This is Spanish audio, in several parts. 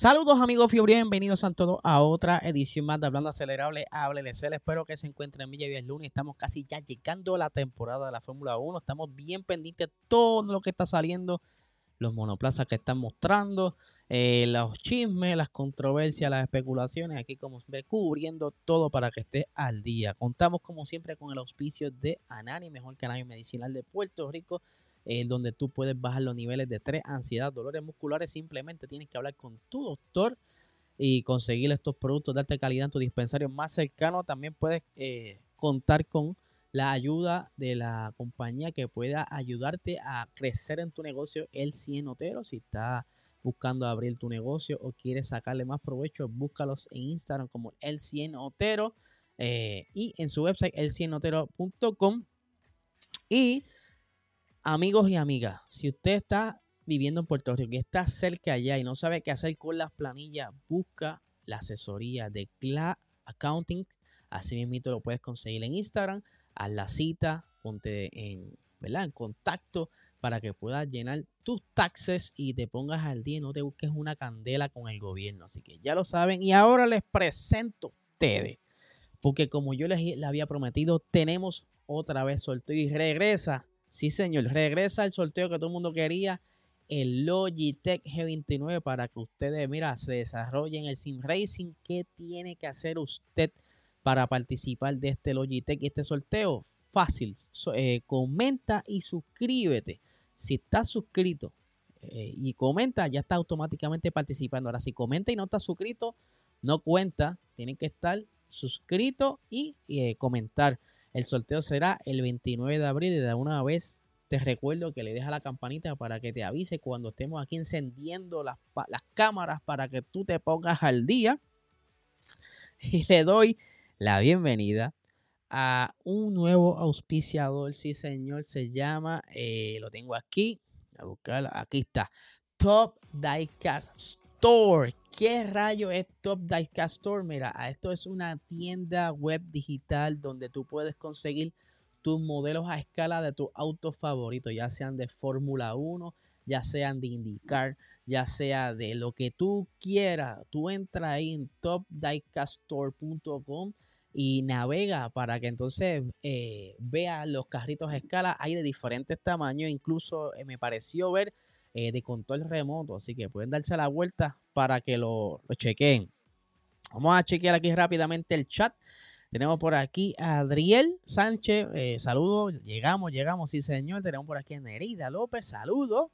Saludos amigos Fibri, bienvenidos a todos a otra edición más de Hablando Acelerable, hábleles, espero que se encuentren bien, el lunes, estamos casi ya llegando a la temporada de la Fórmula 1, estamos bien pendientes de todo lo que está saliendo, los monoplazas que están mostrando, eh, los chismes, las controversias, las especulaciones, aquí como siempre cubriendo todo para que esté al día. Contamos como siempre con el auspicio de Anani, mejor canal medicinal de Puerto Rico, donde tú puedes bajar los niveles de estrés, ansiedad, dolores musculares. Simplemente tienes que hablar con tu doctor y conseguir estos productos de alta calidad en tu dispensario más cercano. También puedes eh, contar con la ayuda de la compañía que pueda ayudarte a crecer en tu negocio, el 100 Otero. Si estás buscando abrir tu negocio o quieres sacarle más provecho, búscalos en Instagram como el 100 Otero eh, y en su website el 100otero.com. Y Amigos y amigas, si usted está viviendo en Puerto Rico y está cerca allá y no sabe qué hacer con las planillas, busca la asesoría de CLA Accounting. Así mismo lo puedes conseguir en Instagram. Haz la cita, ponte en, ¿verdad? en contacto para que puedas llenar tus taxes y te pongas al día y no te busques una candela con el gobierno. Así que ya lo saben. Y ahora les presento a ustedes. Porque como yo les, había prometido, tenemos otra vez sorteo y regresa Sí, señor, regresa el sorteo que todo el mundo quería, el Logitech G29 para que ustedes, mira, se desarrollen el Sim Racing. ¿Qué tiene que hacer usted para participar de este Logitech y este sorteo? Fácil, eh, comenta y suscríbete. Si estás suscrito eh, y comenta, ya está automáticamente participando. Ahora, si comenta y no está suscrito, no cuenta. Tienen que estar suscrito y eh, comentar. El sorteo será el 29 de abril de una vez te recuerdo que le deja la campanita para que te avise cuando estemos aquí encendiendo las, cámaras para que tú te pongas al día. Y le doy la bienvenida a un nuevo auspiciador. Sí, señor, se llama, eh, lo tengo aquí, a buscarlo, aquí está, Top Diecast Store. ¿Qué rayo es Top Diecast Store? Mira, esto es una tienda web digital donde tú puedes conseguir tus modelos a escala de tus autos favoritos, ya sean de Fórmula 1, ya sean de IndyCar, ya sea de lo que tú quieras. Tú entra ahí en topdiecaststore.com y navega para que entonces eh, vea los carritos a escala. Hay de diferentes tamaños, incluso eh, me pareció ver eh, de control remoto. Así que pueden darse la vuelta para que lo, chequen. Vamos a chequear aquí rápidamente el chat. Tenemos por aquí a Adriel Sánchez, eh, saludos, llegamos, llegamos, sí señor. Tenemos por aquí a Nerida López, saludos.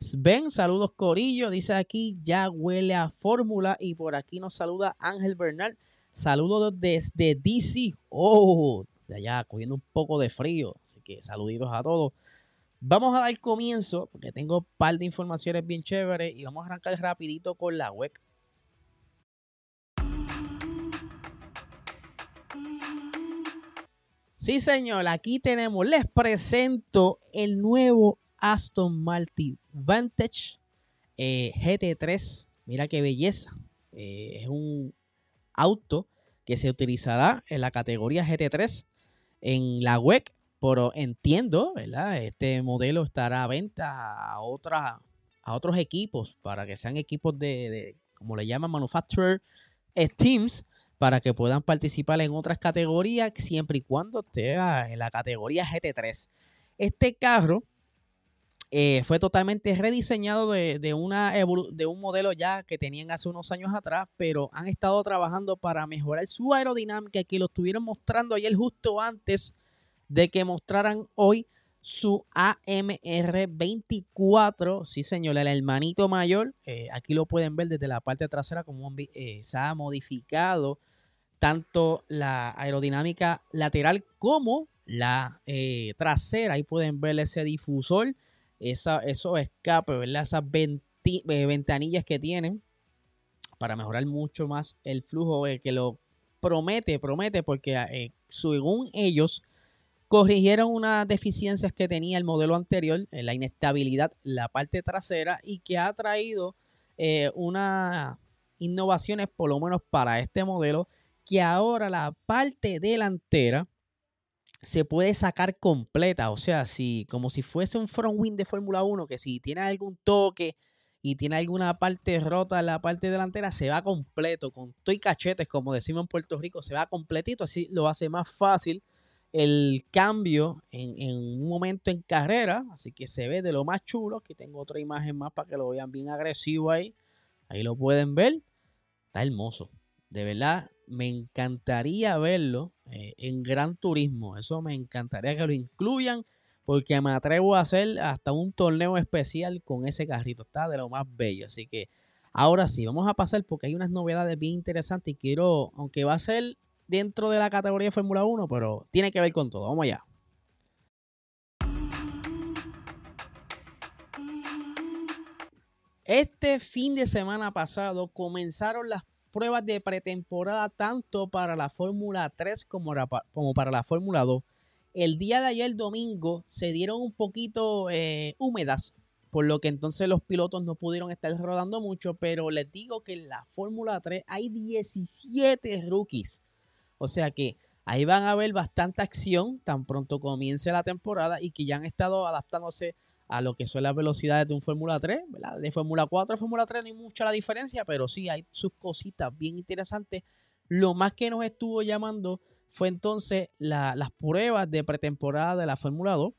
Sven, saludos Corillo, dice aquí, ya huele a fórmula. Y por aquí nos saluda Ángel Bernal, saludos desde DC. Oh, de allá, cogiendo un poco de frío. Así que saluditos a todos. Vamos a dar comienzo, porque tengo un par de informaciones bien chéveres y vamos a arrancar rapidito con la web. Sí, señor, aquí tenemos, les presento el nuevo Aston Martin Vantage eh, GT3. Mira qué belleza. Eh, es un auto que se utilizará en la categoría GT3 en la web pero entiendo, ¿verdad? Este modelo estará a venta a, otras, a otros equipos para que sean equipos de, como le llaman, manufacturer teams, para que puedan participar en otras categorías siempre y cuando esté en la categoría GT3. Este carro eh, fue totalmente rediseñado de, una de un modelo ya que tenían hace unos años atrás, pero han estado trabajando para mejorar su aerodinámica, que lo estuvieron mostrando ayer justo antes de que mostraran hoy su AMR 24. Sí, señor, el hermanito mayor. Eh, aquí lo pueden ver desde la parte trasera como eh, se ha modificado tanto la aerodinámica lateral como la eh, trasera. Ahí pueden ver ese difusor, esa, esos escapes, ¿verdad? Esas eh, ventanillas que tienen para mejorar mucho más el flujo que lo promete, promete, porque según ellos corrigieron unas deficiencias que tenía el modelo anterior, la inestabilidad, la parte trasera y que ha traído unas innovaciones por lo menos para este modelo que ahora la parte delantera se puede sacar completa. O sea, si, como si fuese un front wing de Fórmula 1, que si tiene algún toque y tiene alguna parte rota en la parte delantera, se va completo, con toy cachetes, como decimos en Puerto Rico, se va completito. Así lo hace más fácil el cambio en, en, un momento en carrera. Así que se ve de lo más chulo. Aquí tengo otra imagen más para que lo vean bien agresivo ahí. Ahí lo pueden ver. Está hermoso. De verdad, me encantaría verlo eh, en Gran Turismo. Eso me encantaría que lo incluyan porque me atrevo a hacer hasta un torneo especial con ese carrito. Está de lo más bello. Así que ahora sí, vamos a pasar porque hay unas novedades bien interesantes y quiero, aunque va a ser dentro de la categoría Fórmula 1, pero tiene que ver con todo. Vamos allá. Este fin de semana pasado comenzaron las pruebas de pretemporada tanto para la Fórmula 3 como, para la Fórmula 2. El día de ayer, domingo, se dieron un poquito eh, húmedas, por lo que entonces los pilotos no pudieron estar rodando mucho, pero les digo que en la Fórmula 3 hay 17 rookies. O sea que ahí van a ver bastante acción tan pronto comience la temporada y que ya han estado adaptándose a lo que son las velocidades de un Fórmula 3, ¿verdad? De Fórmula 4 a Fórmula 3 no hay mucha la diferencia, pero sí hay sus cositas bien interesantes. Lo más que nos estuvo llamando fue entonces las pruebas de pretemporada de la Fórmula 2,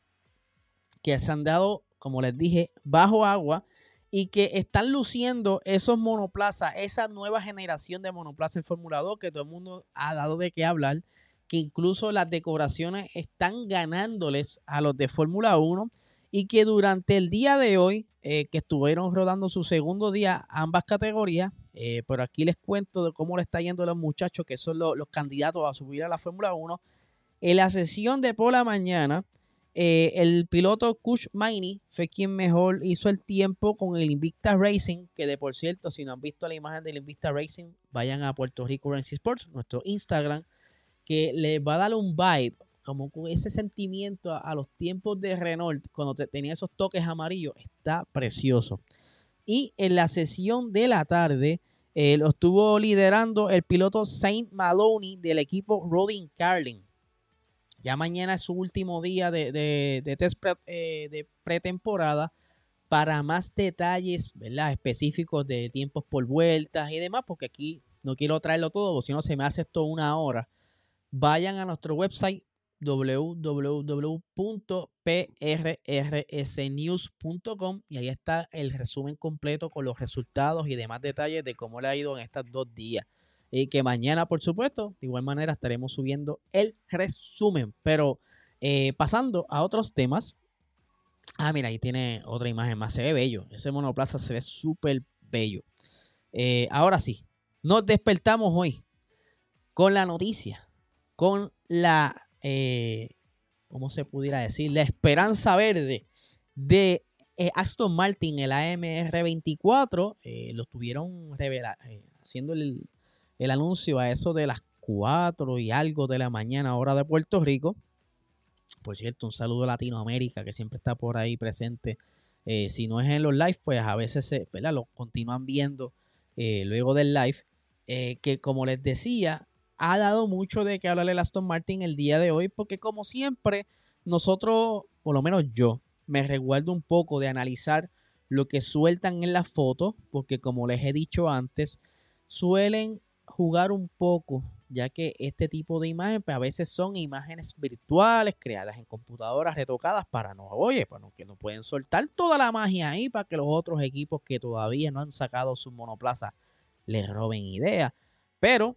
que se han dado, como les dije, bajo agua y que están luciendo esos monoplazas, esa nueva generación de monoplazas en Fórmula 2 que todo el mundo ha dado de qué hablar, que incluso las decoraciones están ganándoles a los de Fórmula 1 y que durante el día de hoy, eh, que estuvieron rodando su segundo día ambas categorías, eh, pero aquí les cuento de cómo le está yendo a los muchachos que son los, candidatos a subir a la Fórmula 1. En la sesión de por la mañana, eh, el piloto Kush Maini fue quien mejor hizo el tiempo con el Invicta Racing, que de por cierto, si no han visto la imagen del Invicta Racing, vayan a Puerto Rico Racing Sports, nuestro Instagram, que les va a dar un vibe como con ese sentimiento a, los tiempos de Renault, cuando tenía esos toques amarillos, está precioso. Y en la sesión de la tarde eh, lo estuvo liderando el piloto Saint Maloney del equipo Rodin Carlin. Ya mañana es su último día de, de, test eh, de pretemporada. Para más detalles ¿verdad? específicos de tiempos por vueltas y demás, porque aquí no quiero traerlo todo, porque si no se me hace esto una hora. Vayan a nuestro website www.prrsnews.com y ahí está el resumen completo con los resultados y demás detalles de cómo le ha ido en estos dos días. Y que mañana, por supuesto, de igual manera estaremos subiendo el resumen. Pero eh, pasando a otros temas. Ah, mira, ahí tiene otra imagen más. Se ve bello. Ese monoplaza se ve súper bello. Eh, ahora sí, nos despertamos hoy con la noticia, con la eh, ¿cómo se pudiera decir? La esperanza verde de Aston Martin, el AMR24. Eh, lo estuvieron haciendo el, anuncio a eso de las 4 y algo de la mañana, hora de Puerto Rico. Por cierto, un saludo a Latinoamérica que siempre está por ahí presente. si no es en los live, pues a veces se, lo continúan viendo luego del live. que como les decía, ha dado mucho de que hablarle a Aston Martin el día de hoy, porque como siempre, nosotros, por lo menos yo, me resguardo un poco de analizar lo que sueltan en la foto, porque como les he dicho antes, suelen jugar un poco, ya que este tipo de imágenes pues, a veces son imágenes virtuales creadas en computadoras retocadas para no, oye, pues que no pueden soltar toda la magia ahí para que los otros equipos que todavía no han sacado su monoplaza les roben ideas. Pero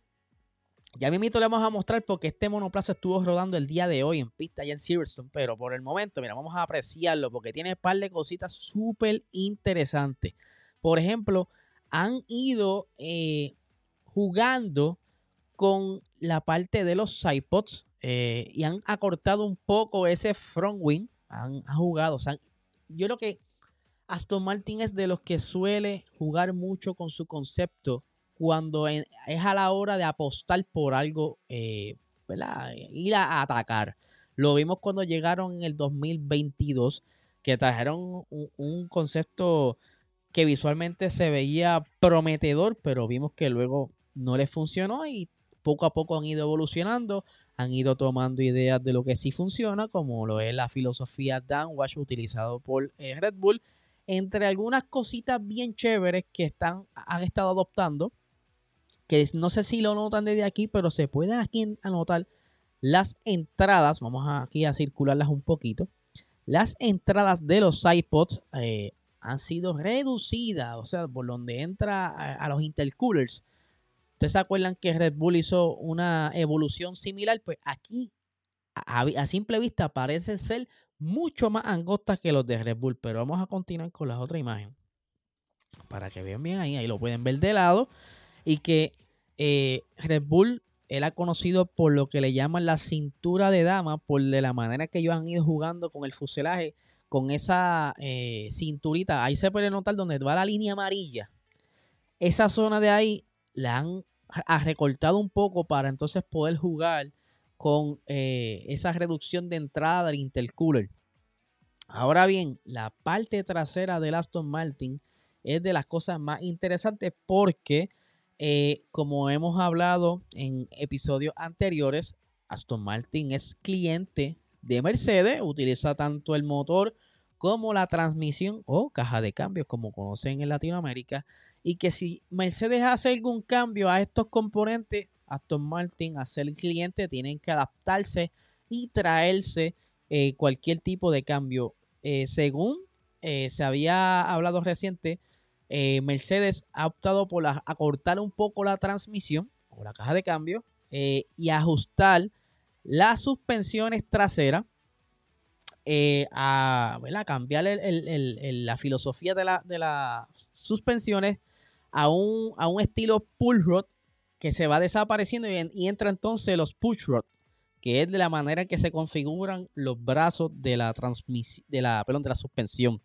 ya mismito le vamos a mostrar porque este monoplaza estuvo rodando el día de hoy en pista allá en Silverstone, pero por el momento, mira, vamos a apreciarlo porque tiene un par de cositas súper interesantes. Por ejemplo, han ido eh, jugando con la parte de los iPods. eh, y han acortado un poco ese front wing. Han, jugado. yo creo que Aston Martin es de los que suele jugar mucho con su concepto cuando es a la hora de apostar por algo, eh, Ir a atacar. Lo vimos cuando llegaron en el 2022, que trajeron un, concepto que visualmente se veía prometedor, pero vimos que luego no les funcionó y poco a poco han ido evolucionando, han ido tomando ideas de lo que sí funciona, como lo es la filosofía Downwash utilizado por eh, Red Bull, entre algunas cositas bien chéveres que están, han estado adoptando, que no sé si lo notan desde aquí, pero se pueden aquí anotar las entradas, vamos aquí a circularlas un poquito, las entradas de los iPods eh, han sido reducidas, o sea, por donde entra a, los intercoolers. Ustedes se acuerdan que Red Bull hizo una evolución similar, pues aquí a, simple vista parecen ser mucho más angostas que los de Red Bull, pero vamos a continuar con la otra imagen para que vean bien ahí, ahí lo pueden ver de lado y que eh, Red Bull ha conocido por lo que le llaman la cintura de dama, por de la manera que ellos han ido jugando con el fuselaje, con esa eh, cinturita. Ahí se puede notar donde va la línea amarilla. Esa zona de ahí la han recortado un poco para entonces poder jugar con eh, esa reducción de entrada del intercooler. Ahora bien, la parte trasera del Aston Martin es de las cosas más interesantes porque eh, como hemos hablado en episodios anteriores, Aston Martin es cliente de Mercedes, utiliza tanto el motor como la transmisión o caja de cambios, como conocen en Latinoamérica, y que si Mercedes hace algún cambio a estos componentes, Aston Martin, a ser cliente, tienen que adaptarse y traerse eh, cualquier tipo de cambio. Eh, según se había hablado reciente, eh, Mercedes ha optado por acortar un poco la transmisión o la caja de cambio eh, y ajustar las suspensiones traseras eh, a cambiar la filosofía de, las suspensiones a un, a un estilo pull rod que se va desapareciendo y, entra entonces los push rod que es de la manera en que se configuran los brazos de la transmisión de la, perdón, de la suspensión.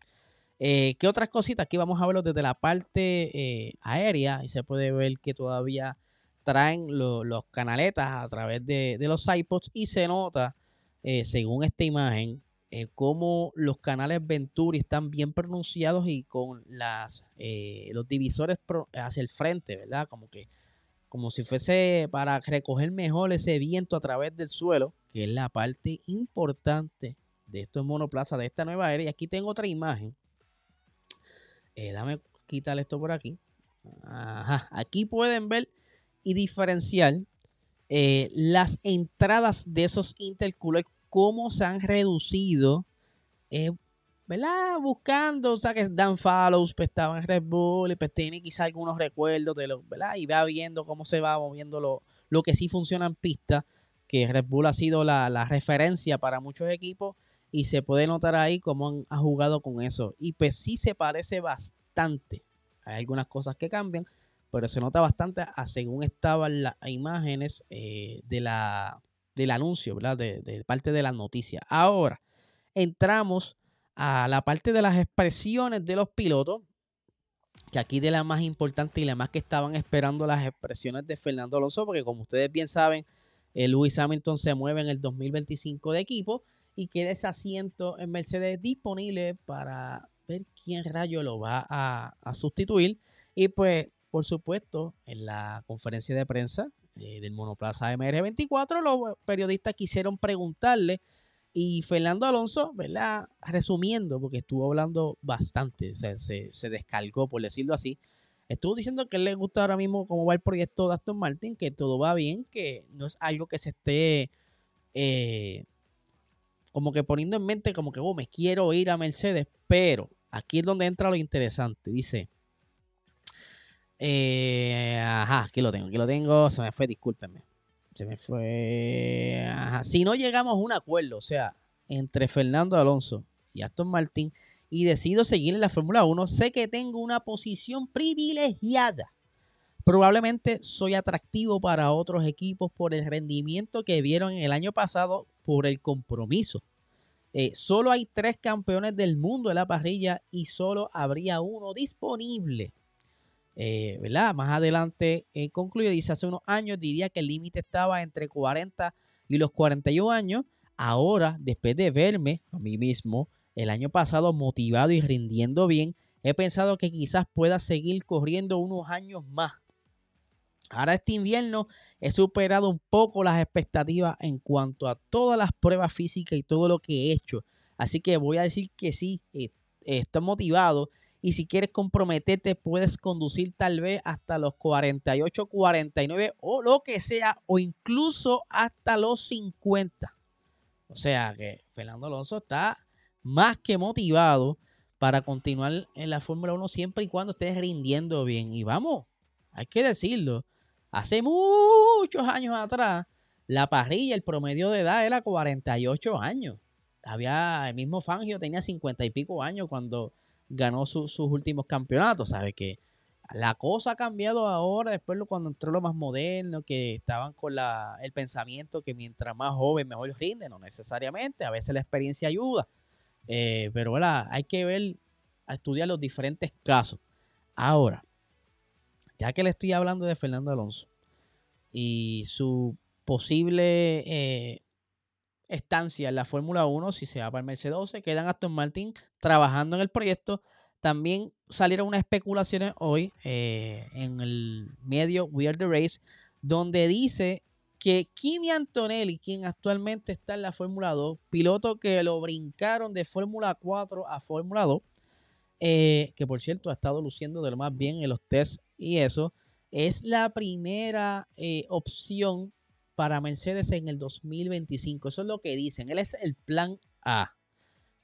Eh, ¿Qué otras cositas? Aquí vamos a verlo desde la parte eh, aérea y se puede ver que todavía traen los canaletas a través de, los iPods y se nota, eh, según esta imagen, cómo los canales Venturi están bien pronunciados y con las, los divisores hacia el frente, ¿verdad? Como que como si fuese para recoger mejor ese viento a través del suelo, que es la parte importante de estos monoplazas, de esta nueva era. Y aquí tengo otra imagen eh, dame quitar esto por aquí. Aquí pueden ver y diferenciar eh, las entradas de esos intercoolers, cómo se han reducido, eh, ¿verdad? Buscando, o sea, que Dan Follows pues, estaba en Red Bull y pues tiene quizá algunos recuerdos de ¿verdad? Y va viendo cómo se va moviendo lo, lo que sí funciona en pista, que Red Bull ha sido la, la referencia para muchos equipos y se puede notar ahí cómo han, ha jugado con eso. Y pues sí se parece bastante. Hay algunas cosas que cambian, pero se nota bastante a según estaban las imágenes eh, de la, del anuncio, ¿verdad? De, parte de la noticia. Ahora, entramos a la parte de las expresiones de los pilotos, que aquí de la más importante y la más que estaban esperando las expresiones de Fernando Alonso, porque como ustedes bien saben, el Lewis Hamilton se mueve en el 2025 de equipo y queda ese asiento en Mercedes disponible para ver quién rayo lo va a, sustituir. Y pues, por supuesto, en la conferencia de prensa eh, del Monoplaza MR24, los periodistas quisieron preguntarle y Fernando Alonso, ¿verdad? Resumiendo, porque estuvo hablando bastante, se, se, descargó, por decirlo así. Estuvo diciendo que le gusta ahora mismo cómo va el proyecto de Aston Martin, que todo va bien, que no es algo que se esté eh, como que poniendo en mente como que, oh, me quiero ir a Mercedes, pero aquí es donde entra lo interesante. Dice, eh, ajá, aquí lo tengo, aquí lo tengo, se me fue, discúlpenme. Se me fue. Si no llegamos a un acuerdo, o sea, entre Fernando Alonso y Aston Martin, y decido seguir en la Fórmula 1, sé que tengo una posición privilegiada Probablemente soy atractivo para otros equipos por el rendimiento que vieron el año pasado por el compromiso. Eh, solo hay tres campeones del mundo en la parrilla y solo habría uno disponible. Eh, ¿verdad? Más adelante eh, concluye, dice, hace unos años diría que el límite estaba entre 40 y los 41 años. Ahora, después de verme a mí mismo el año pasado motivado y rindiendo bien, he pensado que quizás pueda seguir corriendo unos años más. Ahora este invierno he superado un poco las expectativas en cuanto a todas las pruebas físicas y todo lo que he hecho. Así que voy a decir que sí, eh, estoy motivado. Y si quieres comprometerte, puedes conducir tal vez hasta los 48, 49 o lo que sea, o incluso hasta los 50. O sea que Fernando Alonso está más que motivado para continuar en la Fórmula 1 siempre y cuando estés rindiendo bien. Y vamos, hay que decirlo. Hace muchos años atrás, la parrilla, el promedio de edad era 48 años. Había, el mismo Fangio tenía 50 y pico años cuando ganó sus últimos campeonatos. ¿Sabe que La cosa ha cambiado ahora, después cuando entró lo más moderno, que estaban con la, el pensamiento que mientras más joven mejor rinde, no necesariamente, a veces la experiencia ayuda. Eh, pero ¿verdad? hay que ver, a estudiar los diferentes casos. Ahora, ya que le estoy hablando de Fernando Alonso y su posible eh, estancia en la Fórmula 1, si se va para el Mercedes, se quedan Aston Martin trabajando en el proyecto. También salieron unas especulaciones hoy eh, en el medio We Are the Race, donde dice que Kimi Antonelli, quien actualmente está en la Fórmula 2, piloto que lo brincaron de Fórmula 4 a Fórmula 2, eh, que por cierto ha estado luciendo de lo más bien en los tests y eso, es la primera eh, opción para Mercedes en el 2025. Eso es lo que dicen. Él es el plan A.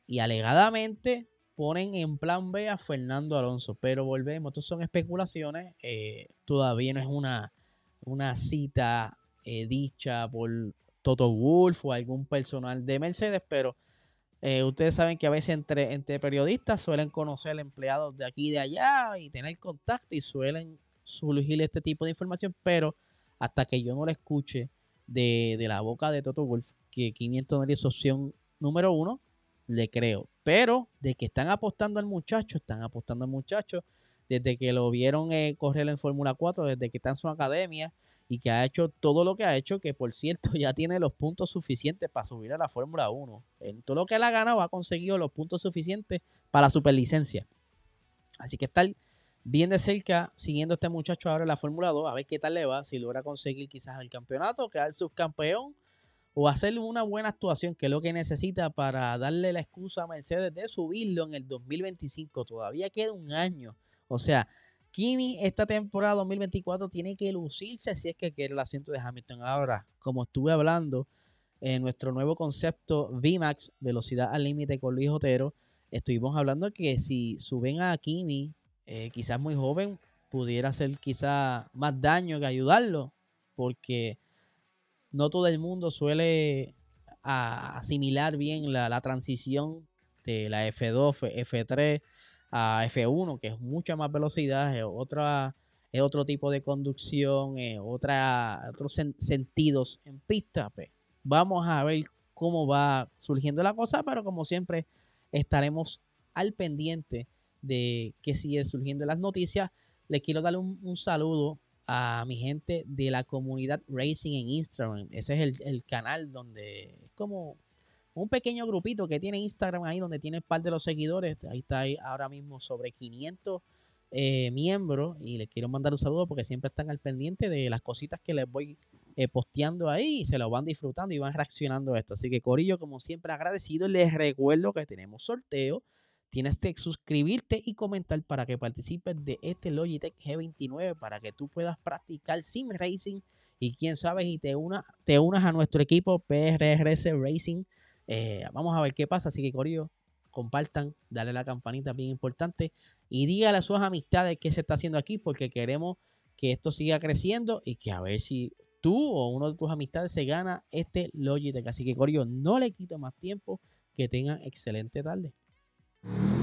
Y alegadamente ponen en plan B a Fernando Alonso. Pero volvemos, esto son especulaciones. Eh, todavía no es una, una cita eh, dicha por Toto Wolf o algún personal de Mercedes, pero eh, ustedes saben que a veces entre, entre periodistas suelen conocer empleados de aquí y de allá y tener contacto y suelen surgir este tipo de información, pero hasta que yo no lo escuche de, la boca de Toto Wolf que 500 es opción número uno, le creo. Pero de que están apostando al muchacho, están apostando al muchacho desde que lo vieron eh, correr en Fórmula 4, desde que está en su academia, y que ha hecho todo lo que ha hecho, que por cierto ya tiene los puntos suficientes para subir a la Fórmula 1. En todo lo que él ha ganado ha conseguido los puntos suficientes para la superlicencia. Así que estar bien de cerca siguiendo este muchacho ahora en la Fórmula 2, a ver qué tal le va, si logra conseguir quizás el campeonato, quedar subcampeón o hacer una buena actuación, que es lo que necesita para darle la excusa a Mercedes de subirlo en el 2025. Todavía queda un año. O sea, Kimi esta temporada 2024 tiene que lucirse si es que quiere el asiento de Hamilton. Ahora, como estuve hablando en nuestro nuevo concepto VMAX, velocidad al límite con Luis Otero, estuvimos hablando que si suben a Kimi, eh, quizás muy joven, pudiera hacer quizás más daño que ayudarlo, porque no todo el mundo suele asimilar bien la, la transición de la F2, F3 a F1, que es mucha más velocidad, es, otra, es otro tipo de conducción, es otra, otros sentidos en pista. Pues. Vamos a ver cómo va surgiendo la cosa, pero como siempre estaremos al pendiente de que sigue surgiendo las noticias. Les quiero dar un, saludo a mi gente de la comunidad Racing en Instagram. Ese es el, el canal donde es como un pequeño grupito que tiene Instagram ahí donde tiene par de los seguidores. Ahí está ahora mismo sobre 500 eh, miembros y les quiero mandar un saludo porque siempre están al pendiente de las cositas que les voy eh, posteando ahí y se lo van disfrutando y van reaccionando a esto. Así que Corillo, como siempre agradecido, les recuerdo que tenemos sorteo. Tienes que suscribirte y comentar para que participes de este Logitech G29 para que tú puedas practicar sim racing y quién sabe y te, una, te unas a nuestro equipo PRRS Racing eh, vamos a ver qué pasa. Así que, Corillo, compartan, dale la campanita bien importante y dígale a sus amistades qué se está haciendo aquí porque queremos que esto siga creciendo y que a ver si tú o uno de tus amistades se gana este Logitech. Así que, Corillo, no le quito más tiempo. Que tengan excelente tarde. you